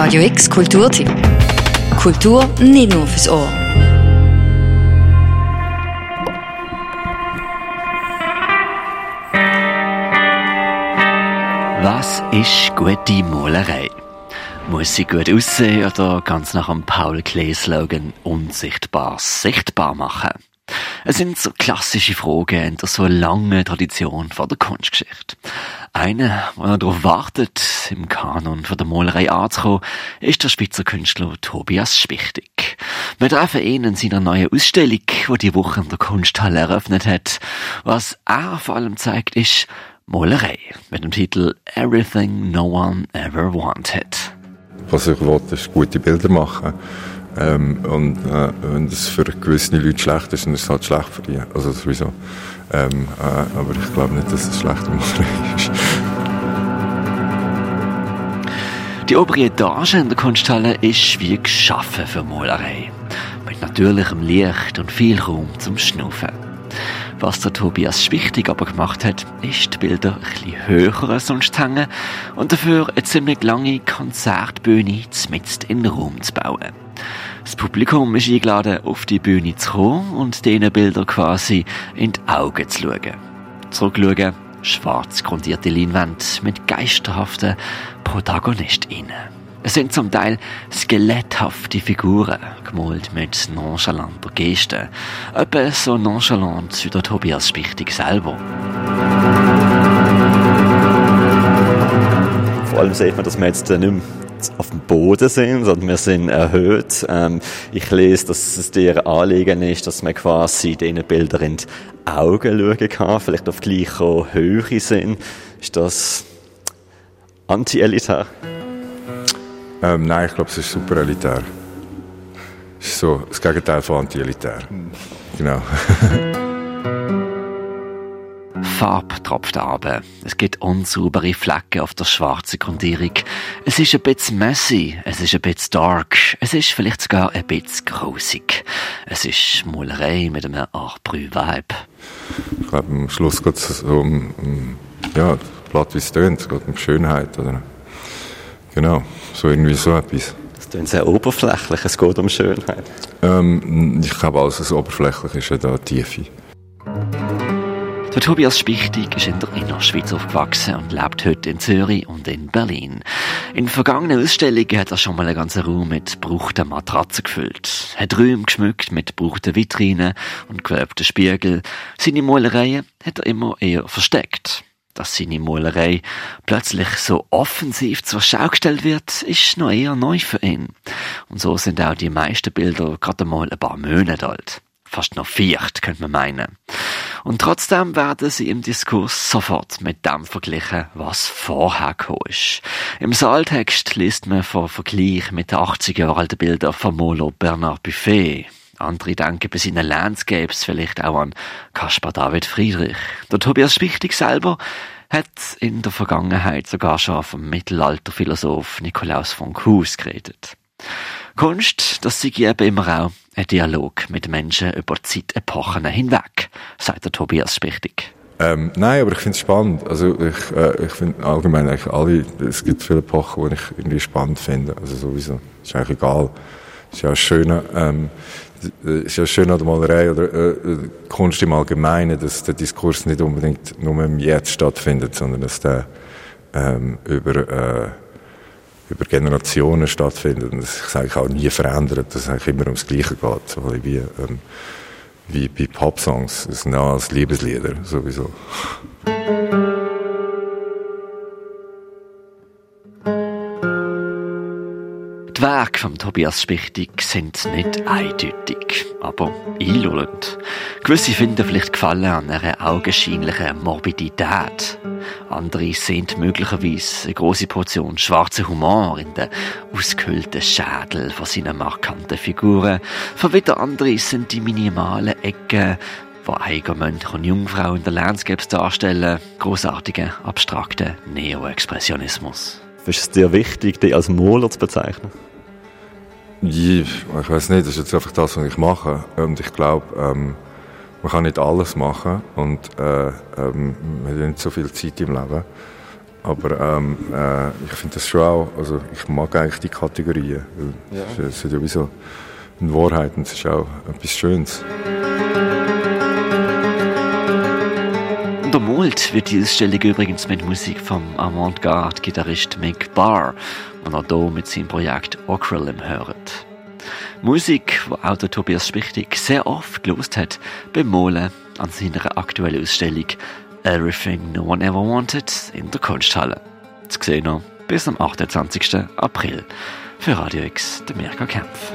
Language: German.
Radio X Kulturtipp. Kultur nicht nur fürs Ohr. Was ist gute Malerei? Muss sie gut aussehen oder ganz nach dem Paul Klee-Slogan unsichtbar sichtbar machen? Es sind so klassische Fragen in der so langen Tradition von der Kunstgeschichte. Eine, der darauf wartet, im Kanon von der Malerei anzukommen, ist der Schweizer Künstler Tobias Spichtig. Wir treffen ihn in seiner neuen Ausstellung, die die Woche in der Kunsthalle eröffnet hat. Was er vor allem zeigt, ist Malerei mit dem Titel Everything No One Ever Wanted. Was ich wollte, ist gute Bilder machen. Ähm, und äh, wenn das für gewisse Leute schlecht ist, dann ist es halt schlecht für die. Also sowieso. Ähm, äh, aber ich glaube nicht, dass es schlecht Malerei ist. Die obere Etage in der Kunsthalle ist wie geschaffen für Malerei. Mit natürlichem Licht und viel Raum zum Schnaufen. Was der Tobias Schwichtig aber gemacht hat, ist die Bilder bisschen höher als sonst hängen und dafür eine ziemlich lange Konzertbühne mitten in den Raum zu bauen. Das Publikum ist eingeladen, auf die Bühne zu kommen und diesen Bildern quasi in die Augen zu schauen. Zurückschauen, schwarz grundierte Leinwand mit geisterhaften ProtagonistInnen. Es sind zum Teil skeletthafte Figuren, gemalt mit nonchalanter Geste. Etwa so nonchalant wie der Tobias Spichtig selber. Vor allem sieht man, dass wir jetzt nicht mehr auf dem Boden sind, sondern wir sind erhöht. Ähm, ich lese, dass es dir Anliegen ist, dass man quasi diesen Bildern in die Augen schauen kann, vielleicht auf gleicher Höhe sind. Ist das anti-elitär? Ähm, nein, ich glaube, es ist super elitär. Es ist so das Gegenteil von anti-elitär. Genau. Farbe tropft ab. Es gibt unsaubere Flecken auf der schwarzen Grundierung. Es ist ein bisschen messy, es ist ein bisschen dark, es ist vielleicht sogar ein bisschen grusig. Es ist Malerei mit einem Artbrü-Vibe. Ich glaube, am Schluss geht es so um, um ja, platt wie es tönt, es geht um Schönheit. Oder? Genau, so irgendwie so etwas. Das klingt sehr oberflächlich, es geht um Schönheit. Ähm, ich glaube, alles, was oberflächlich ist, hat eine Tiefe. Der Tobias Spichtig ist in der Innerschweiz aufgewachsen und lebt heute in Zürich und in Berlin. In vergangenen Ausstellungen hat er schon mal einen ganzen Raum mit gebrauchten Matratzen gefüllt, hat Räume geschmückt mit gebrauchten Vitrinen und gewölbten Spiegeln. Seine Malereien hat er immer eher versteckt. Dass seine Malerei plötzlich so offensiv zur Schau gestellt wird, ist noch eher neu für ihn. Und so sind auch die meisten Bilder gerade mal ein paar Monate alt. Fast noch vier, könnte man meinen. Und trotzdem werden sie im Diskurs sofort mit dem verglichen, was vorher ist. Im Saaltext liest man von Vergleich mit den 80 Jahre alten Bildern von Molo Bernard Buffet. Andere denken bei seinen Landscapes vielleicht auch an Caspar David Friedrich. Der Tobias Spichtig selber hat in der Vergangenheit sogar schon vom Mittelalterphilosoph Nikolaus von Kuhs geredet. Kunst, das sei eben immer auch ein Dialog mit Menschen über Zeitepochen hinweg, sagt der Tobias Spichtig. Ähm, nein, aber ich finde es spannend. Also ich, äh, ich finde allgemein eigentlich alle, es gibt viele Epochen, die ich irgendwie spannend finde. Also sowieso, ist eigentlich egal. Ist ja schön, ähm, ist ja schön an der Malerei oder äh, Kunst im Allgemeinen, dass der Diskurs nicht unbedingt nur im Jetzt stattfindet, sondern dass der ähm, über äh, über Generationen stattfindet. Und sich eigentlich auch nie verändert, dass es eigentlich immer ums Gleiche geht, wie, ähm, wie bei Popsongs, das sind als Liebeslieder sowieso. Die Werke von Tobias Spichtig sind nicht eindeutig, aber einlullend. Gewisse finden vielleicht Gefallen an einer augenscheinlichen Morbidität. Andere sehen möglicherweise eine große Portion schwarzer Humor in den ausgehöhlten Schädel von seinen markanten Figuren. Für wieder andere sind die minimalen Ecken, wo Eigermönche und Jungfrauen in der Landscapes darstellen, großartigen, abstrakten Neo-Expressionismus. Ist es dir wichtig, dich als Maler zu bezeichnen? Ja, ich weiß nicht, das ist jetzt einfach das, was ich mache. Und ich glaube, ähm, man kann nicht alles machen und äh, ähm, man hat nicht so viel Zeit im Leben. Aber ähm, äh, ich finde das schon auch, also ich mag eigentlich die Kategorien. Ja. Es ist ja wie so eine Wahrheit und es ist auch etwas Schönes. Untermalt wird die Ausstellung übrigens mit Musik vom Avantgarde-Gitarrist Mick Barr, den er hier mit seinem Projekt Ocrelm hört. Musik, die auch der Tobias Spichtig sehr oft gelost hat beim Malen an seiner aktuellen Ausstellung Everything No One Ever Wanted in der Kunsthalle. Zu sehen noch bis am 28. April. Für Radio X, der Mirka Kempf.